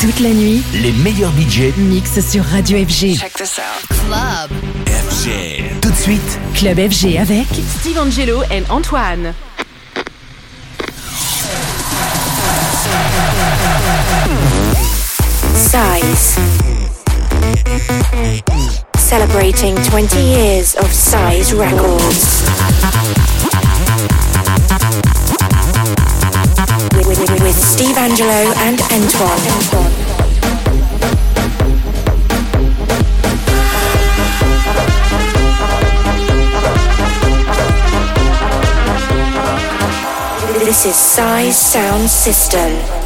Toute la nuit, les meilleurs budgets mixent sur Radio FG. Check this out. Club. FG. Tout de suite, Club FG avec Steve Angelo et Antoine. Size. Celebrating 20 years of Size Records. With, Steve Angelo and Antoine. This is Size Sound System.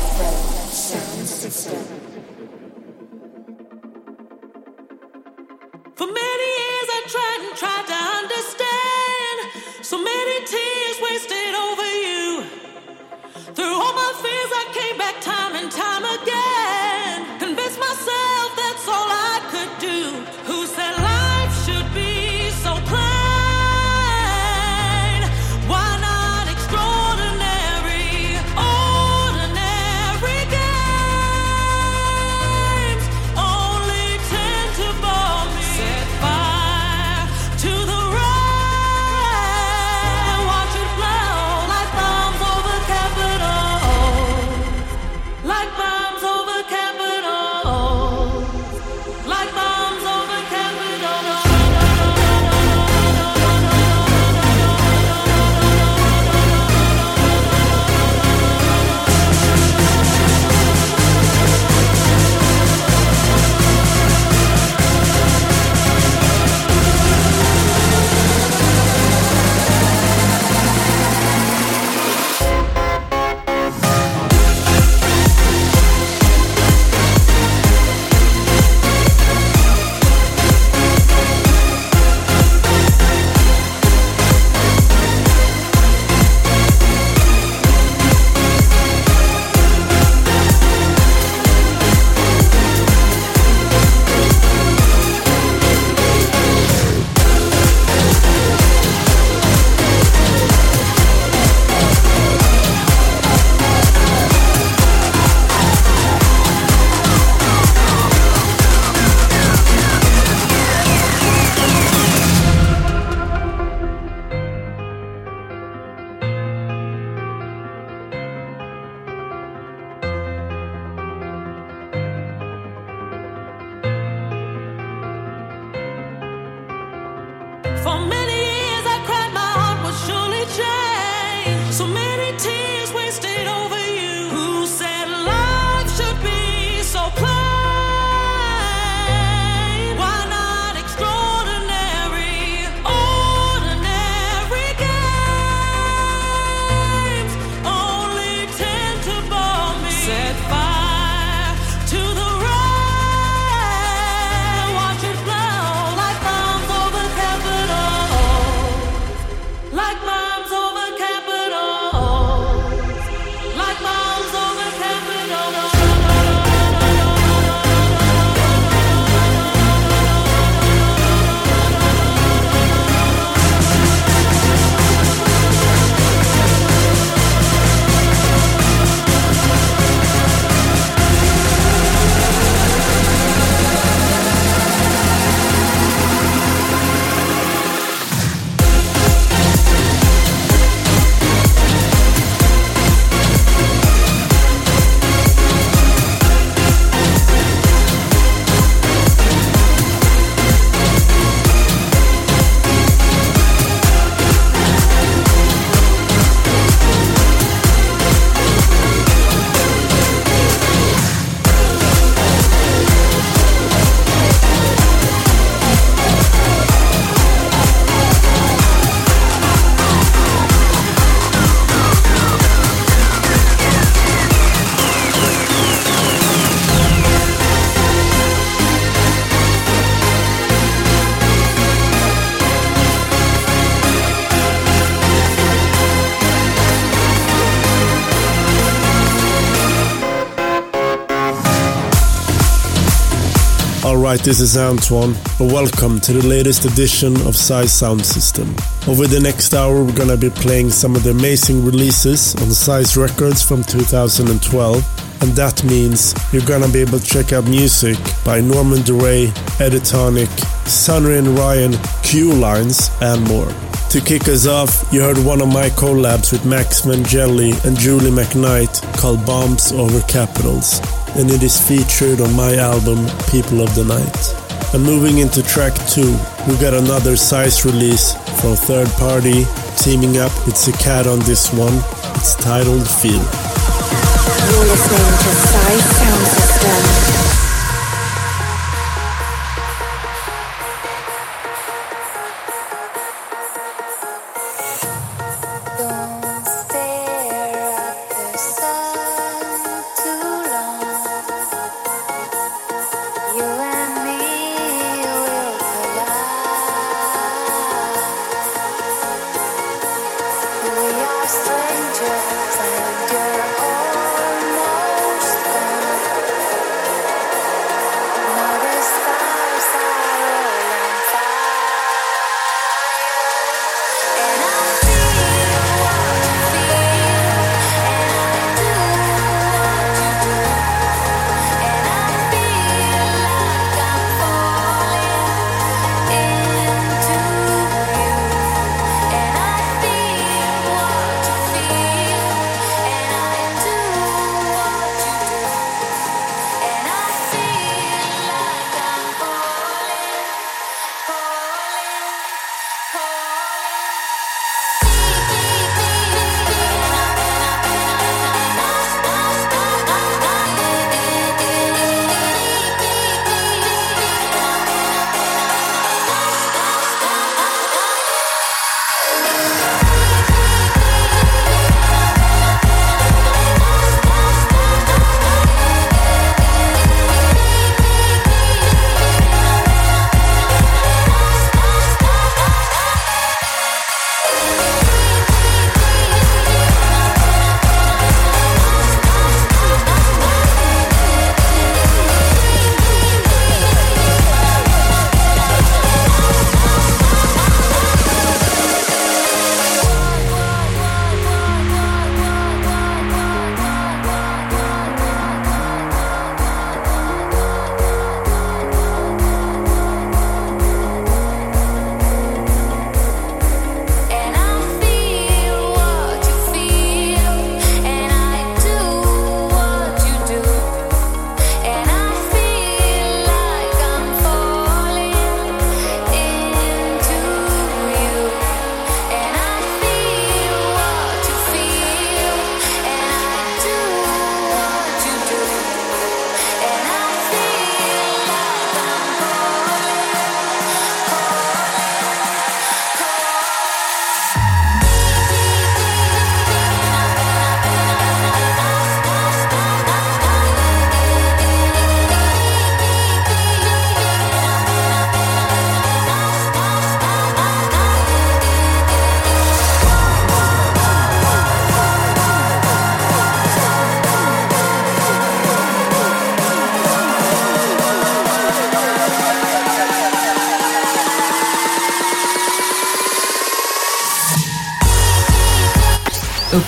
Alright, this is Antoine, and welcome to the latest edition of Size Sound System. Over the next hour, we're gonna be playing some of the amazing releases on Size Records from 2012 and that means you're gonna be able to check out music by Norman Doray, Eddie Thoneick, Sunny and Ryan, Qulinez, and more. To kick us off, you heard one of my collabs with Max Vangeli and Julie McKnight called Bombs Over Capitals, and it is featured on my album People of the Night. And moving into track 2, we got another size release from Third Party, teaming up with Cicada on this one. It's titled Feel. You're listening to Size Sound System.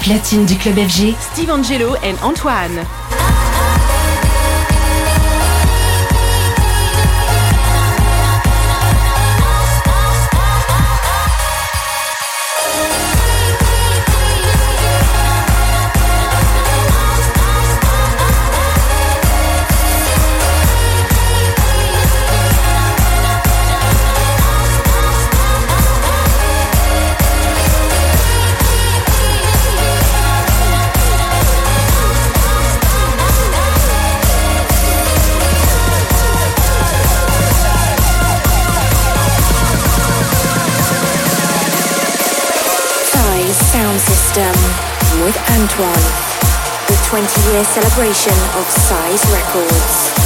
Platine du club FG, Steve Angelo et Antoine. With Antoine. The 20 year celebration of Size Records.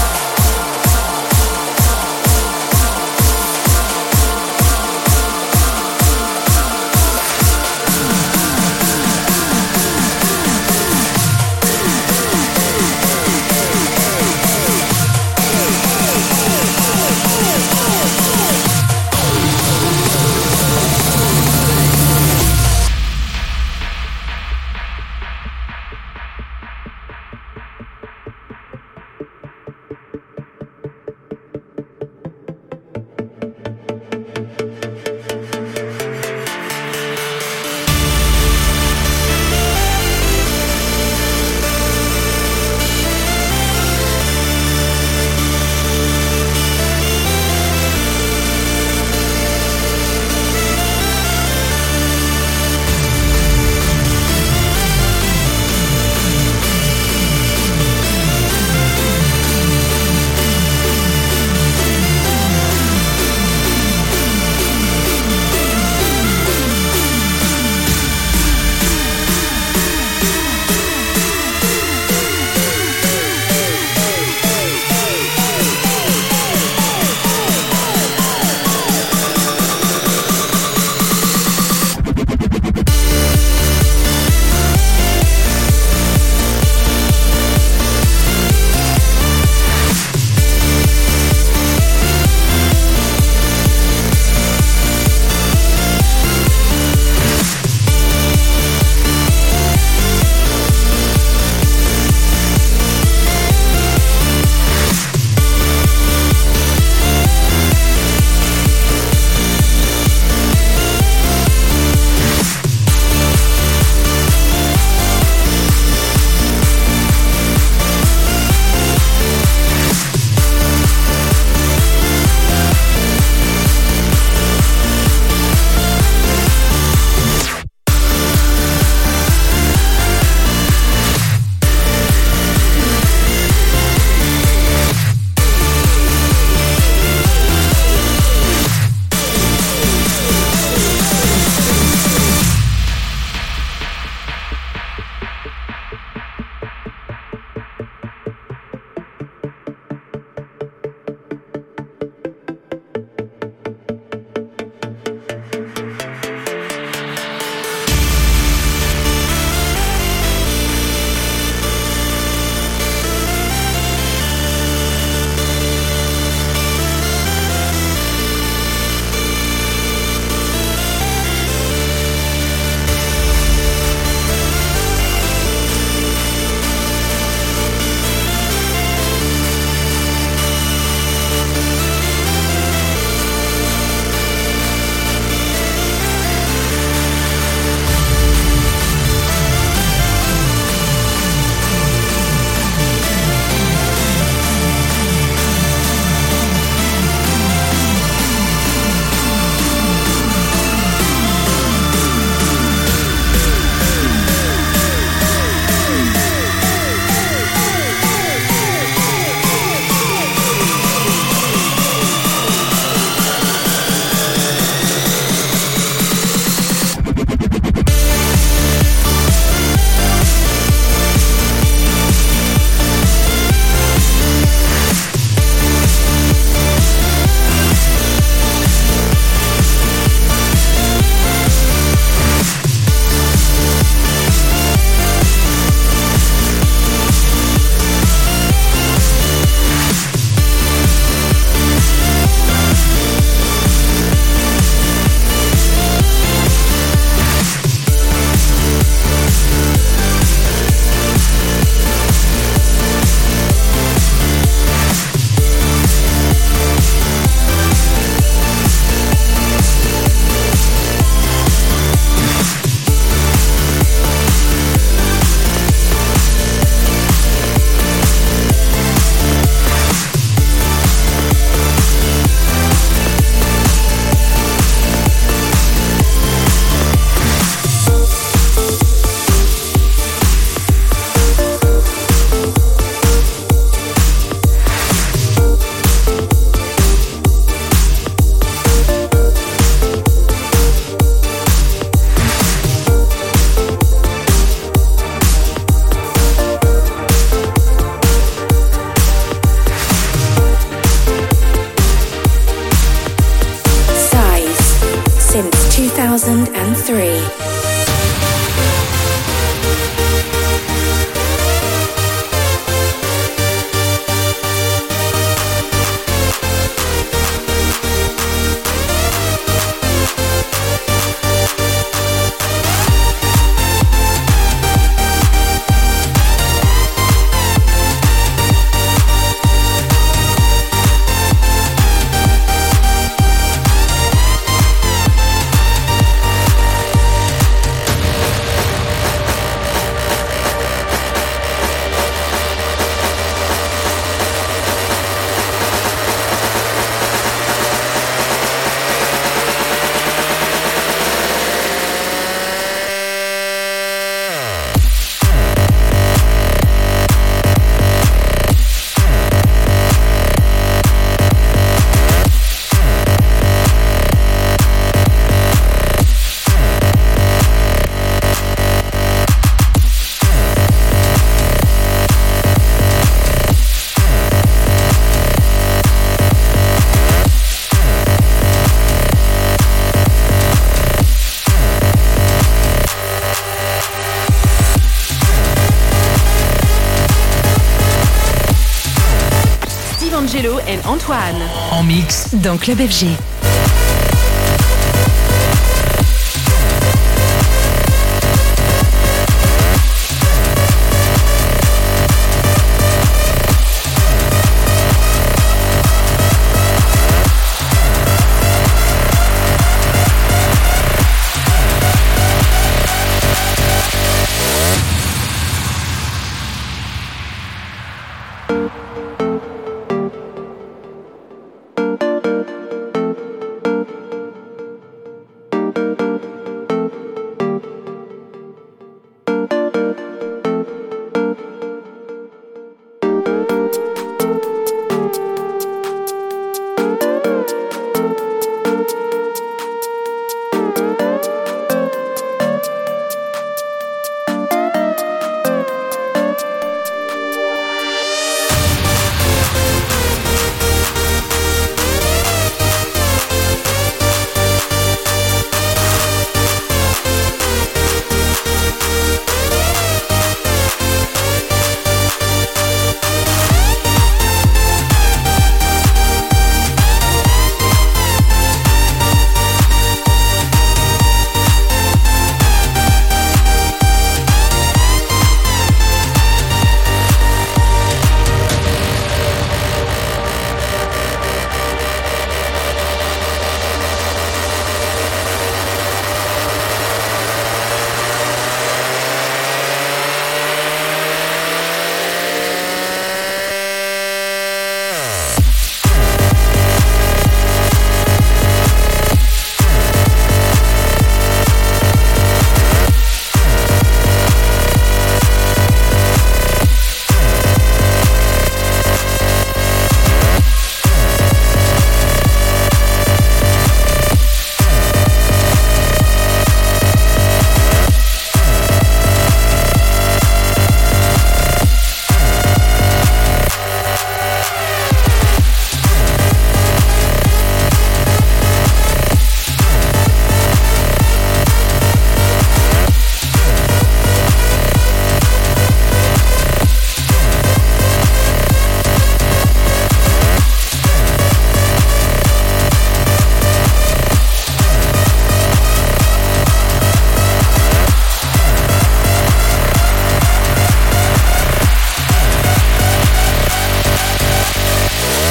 Antoine. En mix dans Club FG.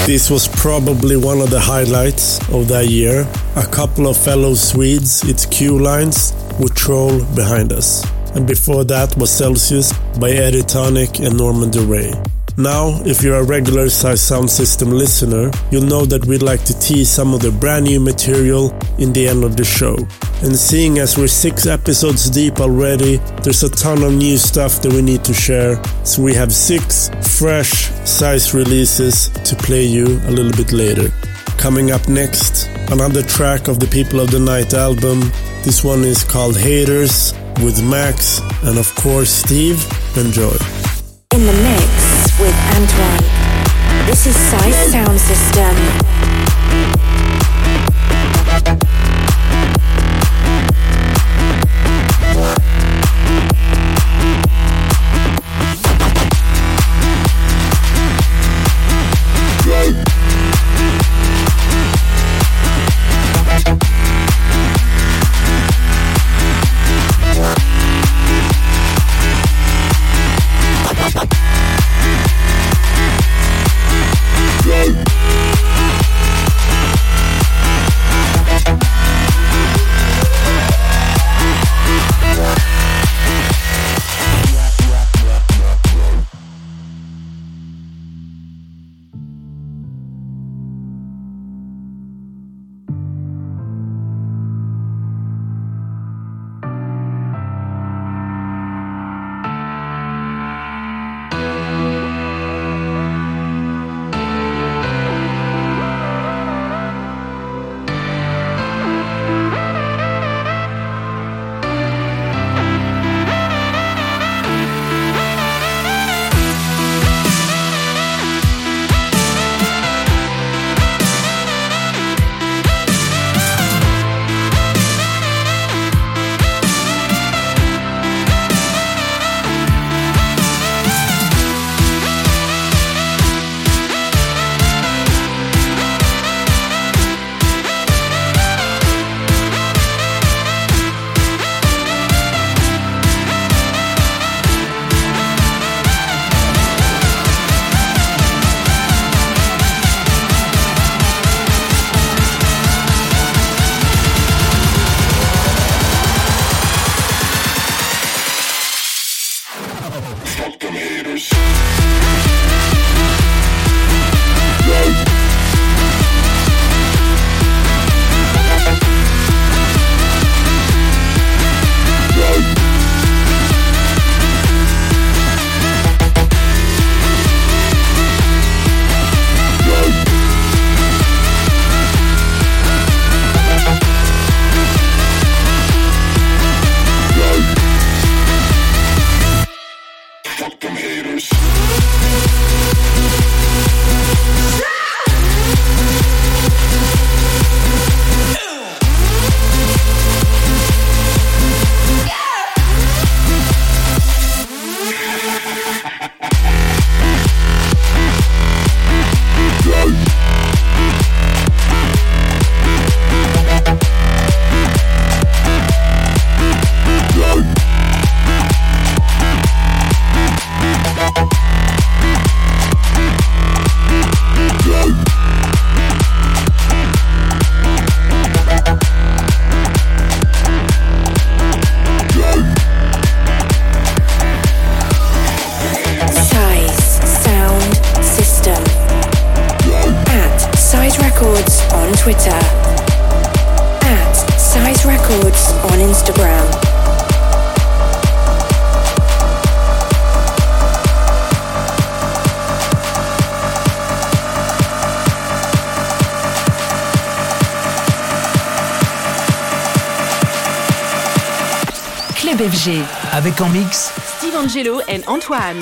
This was probably one of the highlights of that year. A couple of fellow Swedes, it's Qulinez, with Troll behind us. And before that was Celsius by Eddie Thoneick and Norman Doray. Now, if you're a regular size sound system listener, you'll know that we'd like to tease some of the brand new material in the end of the show. And seeing as we're six episodes deep already, there's a ton of new stuff that we need to share. So we have six fresh size releases to play you a little bit later. Coming up next, another track of the People of the Night album. This one is called Haters with Max and of course Steve. Enjoy. In the mix with Antoine. This is Size Sound System. Steve Angelo et Antoine.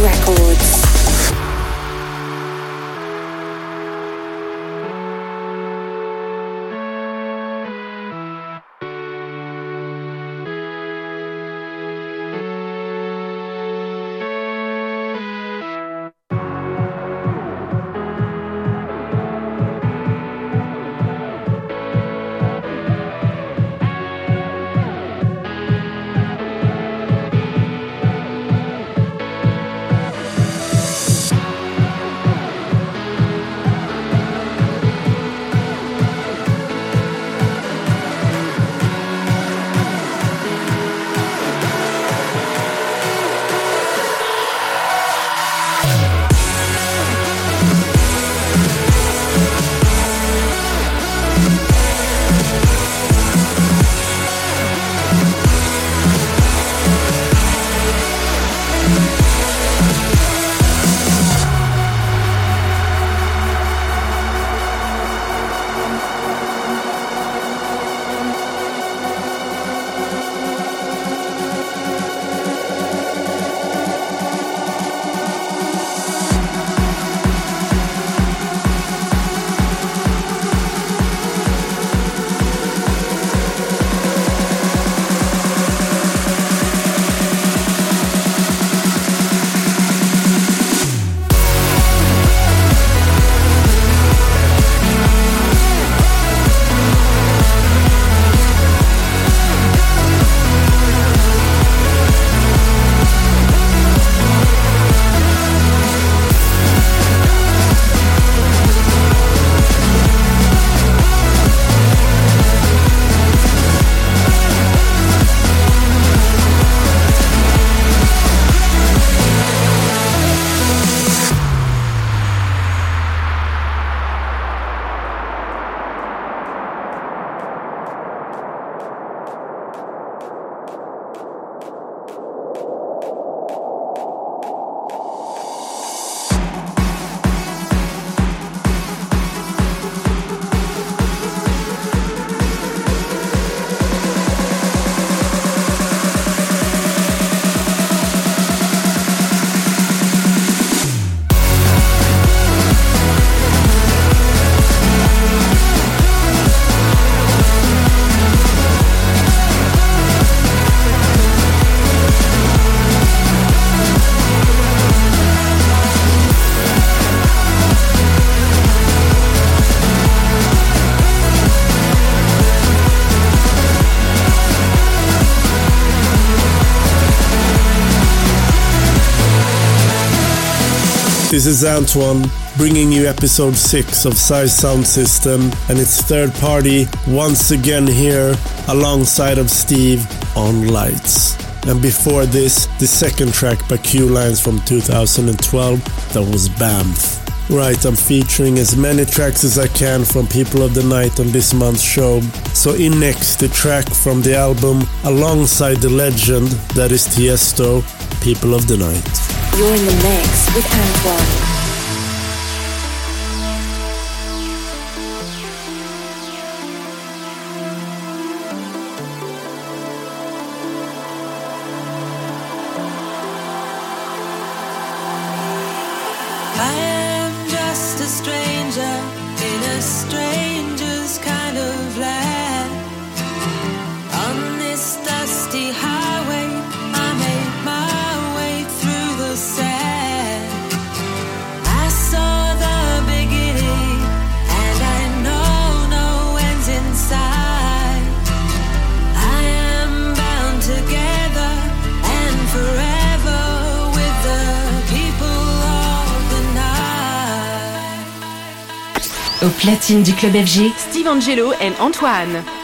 record. Is Antoine bringing you episode 6 of Size Sound System and its third party once again here alongside of Steve on Lights. And before this, the second track by Qulinez from 2012 that was BAMF. Right, I'm featuring as many tracks as I can from People of the Night on this month's show. So in next, the track from the album alongside the legend that is Tiesto, People of the Night. You're in the mix with Antoine. Du club FG, Steve Angelo et Antoine.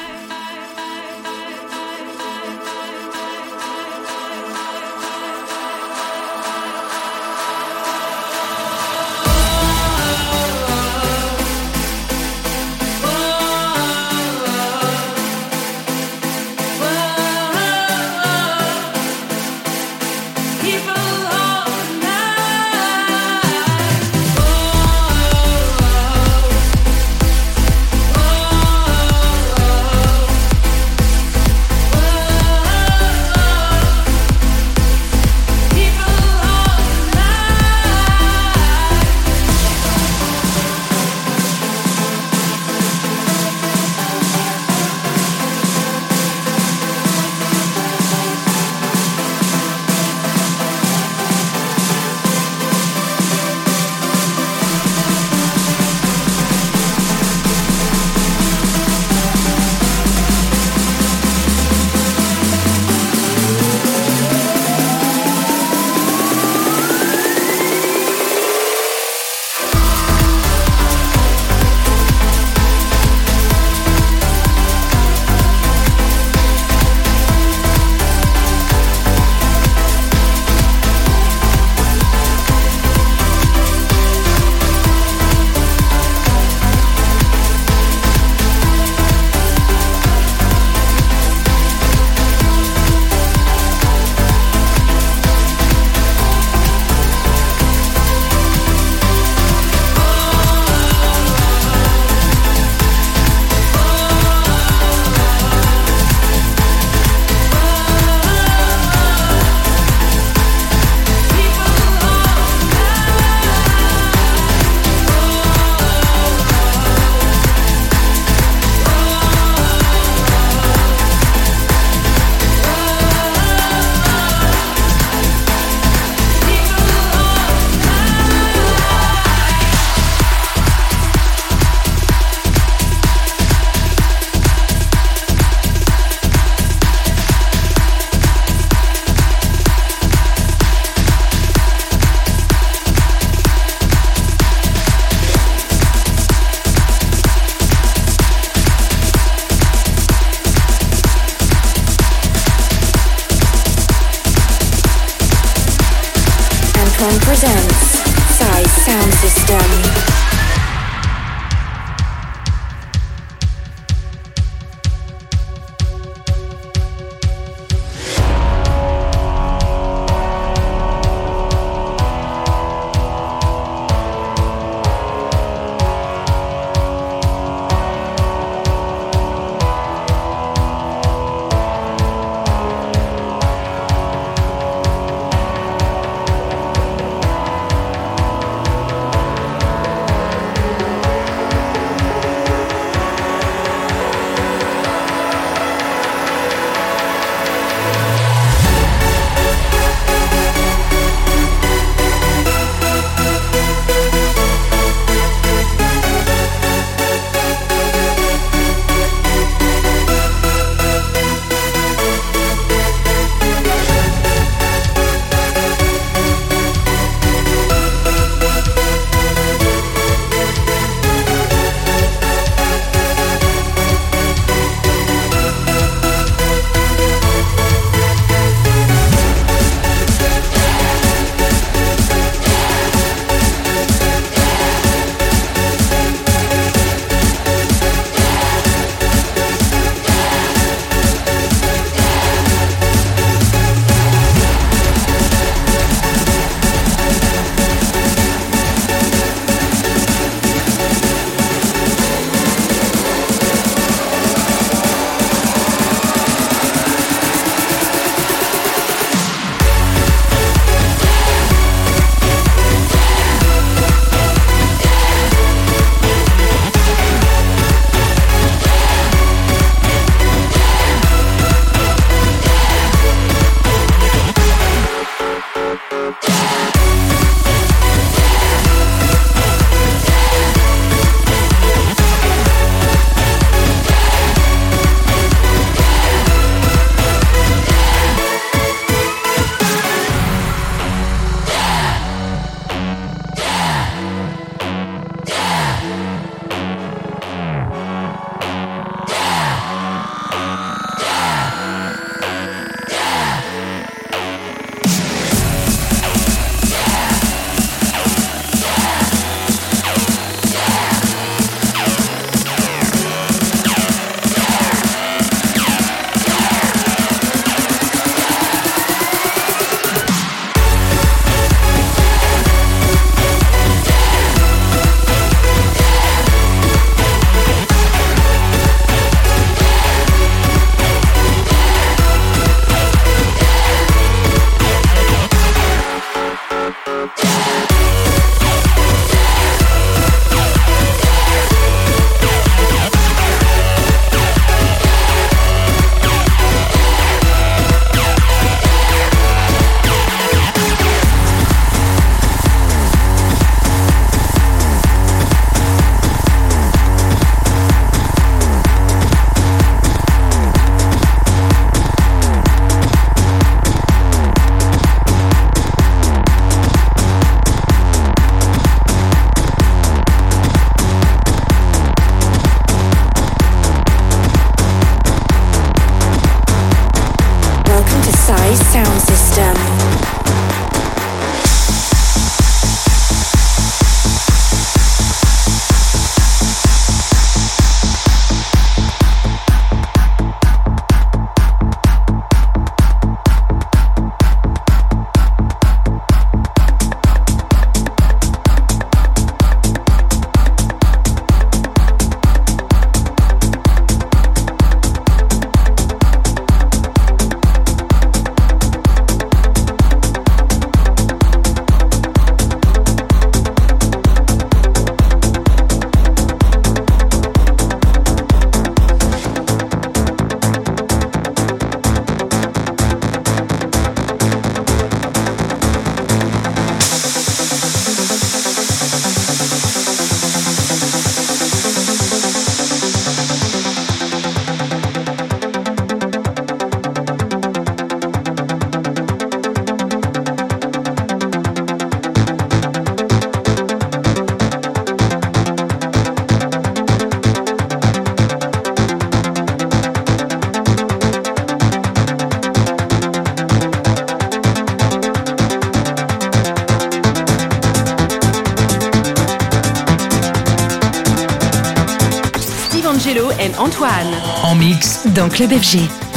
Mix dans Club FG.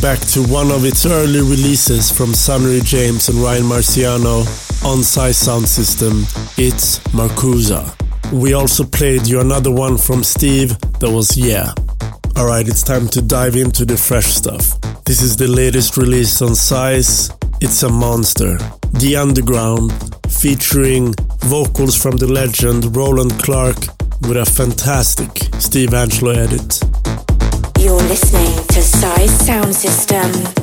Back to one of its early releases from Sunnery James and Ryan Marciano on Size Sound System. It's Marcusa. We also played you another one from Steve that was Yeah. Alright, it's time to dive into the fresh stuff. This is the latest release on Size. It's a monster. The Underground, featuring vocals from the legend Roland Clark with a fantastic Steve Angelo edit. You're listening Size Sound System.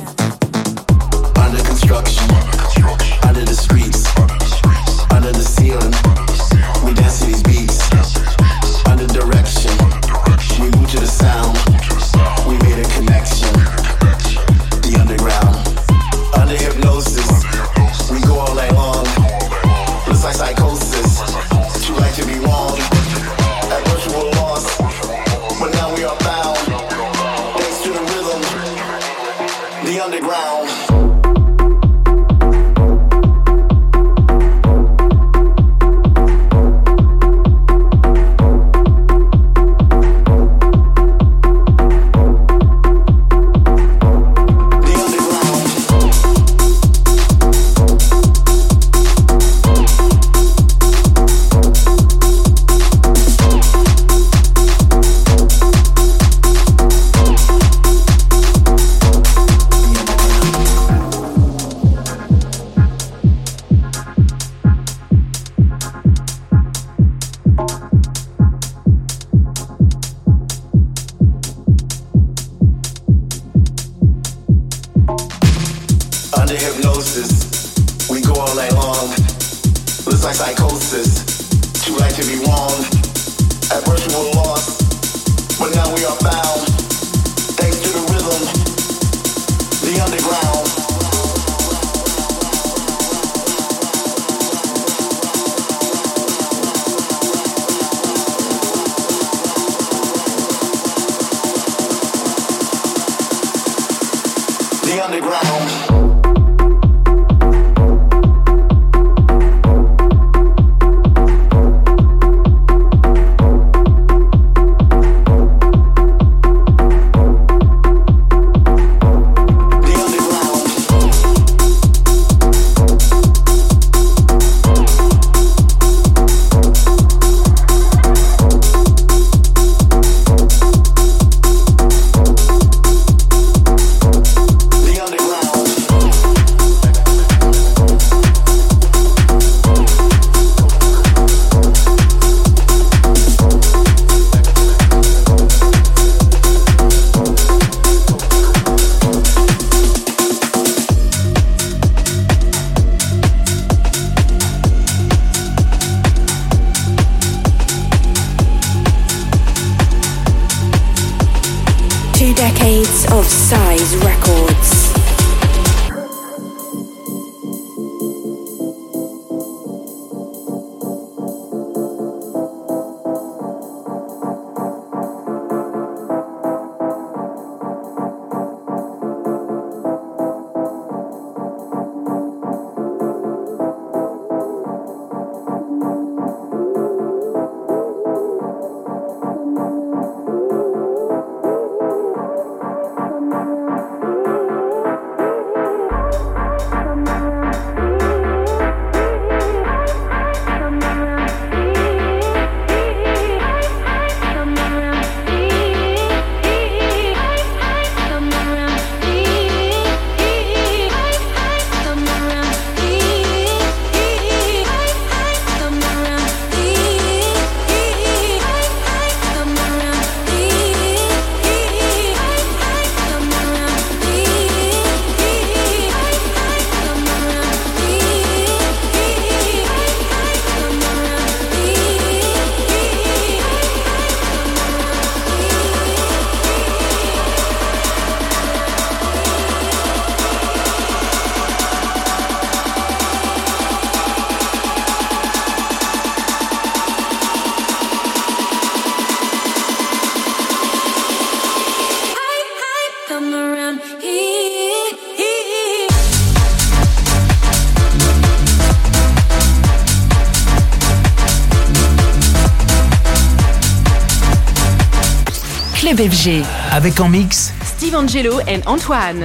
Avec en mix Steve Angelo et Antoine.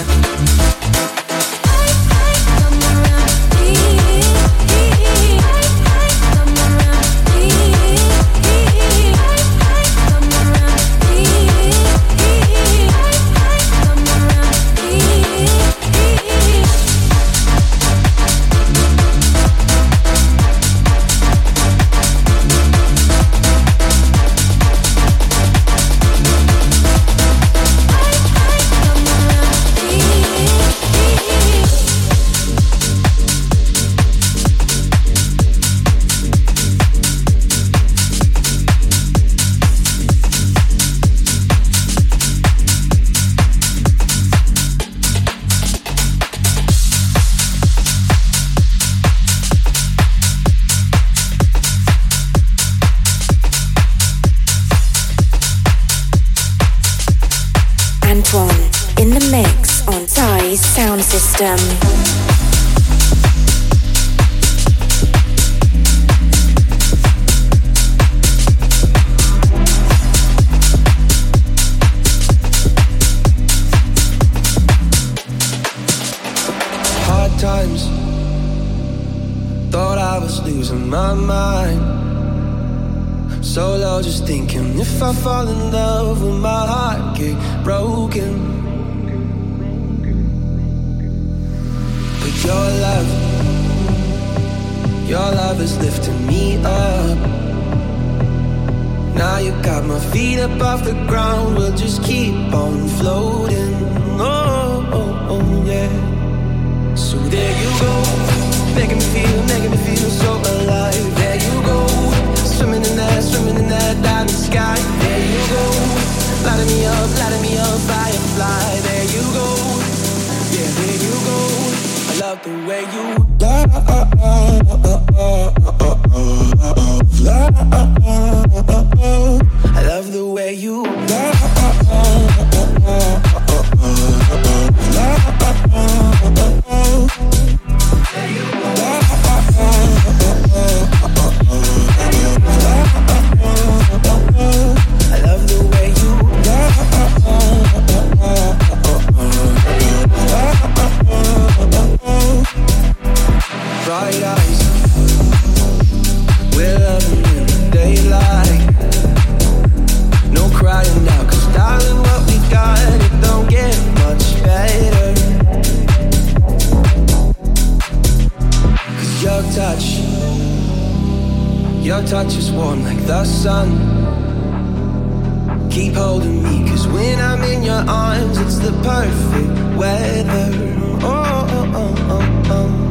so low, just thinking if I fall in love, will my heart get broken? But your love, your love is lifting me up. Now you got my feet up off the ground, we'll just keep on floating. Oh, oh, oh yeah. So there you go, making me feel, making me feel so alive. There you go swimming in that, swimming in that diamond sky. There you go, lighting me up, lighting me up, firefly. There you go, yeah, there you go. I love the way you. I love the way you. There you go. bright eyes. We're loving in the daylight. No crying darling, what we got, it don't get much your touch, your touch is warm like the sun. Keep holding when I'm in your arms, it's the perfect weather. oh, oh, oh, oh. oh. oh.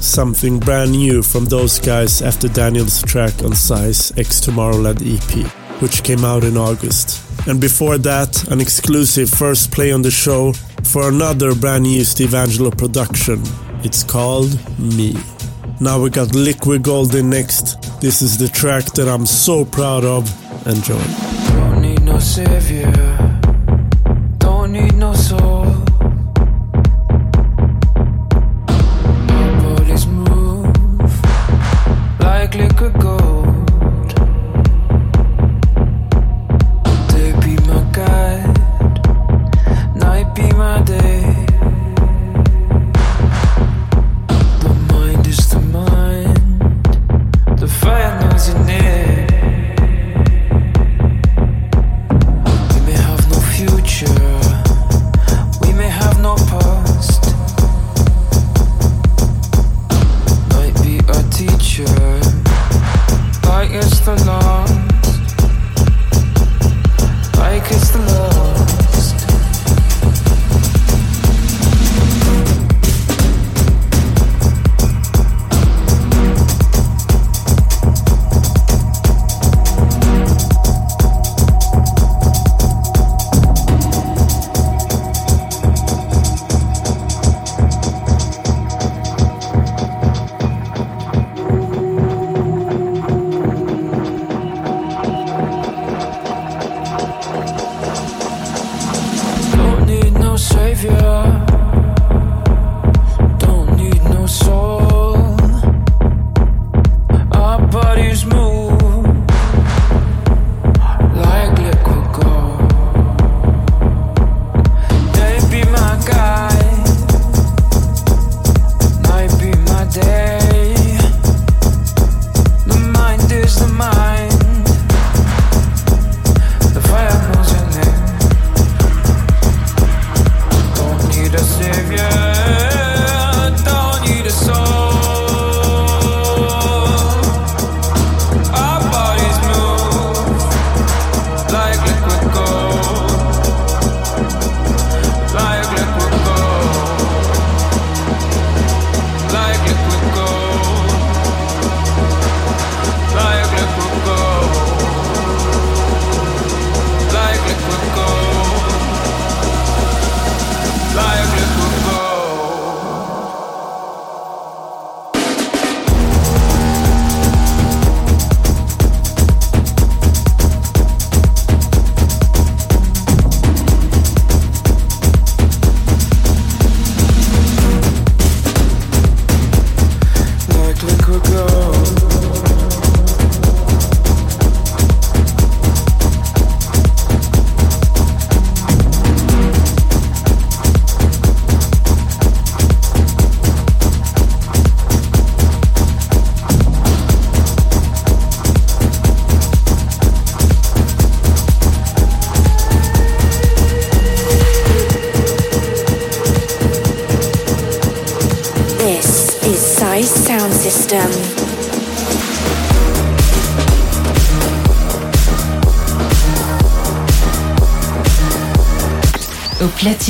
Something brand new from those guys after Daniel's track on Size X Tomorrowland EP, which came out in August. And before that, an exclusive first play on the show for another brand new Steve Angelo production. It's called Me. Now we got Liquid Golden next. This is the track that I'm so proud of. Enjoy.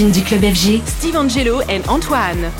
Du club FG, Steve Angelo et Antoine.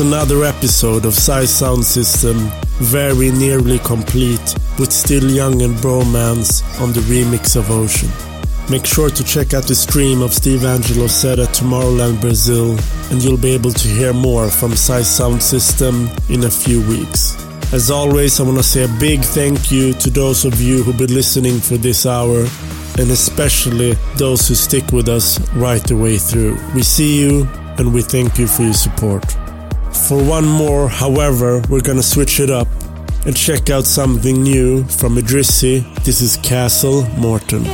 Another episode of Size Sound System, very nearly complete, with Still Young and Bromance on the remix of Ocean. Make sure to check out the stream of Steve Angelo set at Tomorrowland Brazil, and you'll be able to hear more from Size Sound System in a few weeks. As always, I want to say a big thank you to those of you who've been listening for this hour, and especially those who stick with us right the way through. We see you, and we thank you for your support. For one more, however, we're gonna switch it up and check out something new from Idrissi. This is Castle Morton.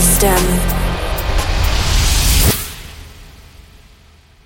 System.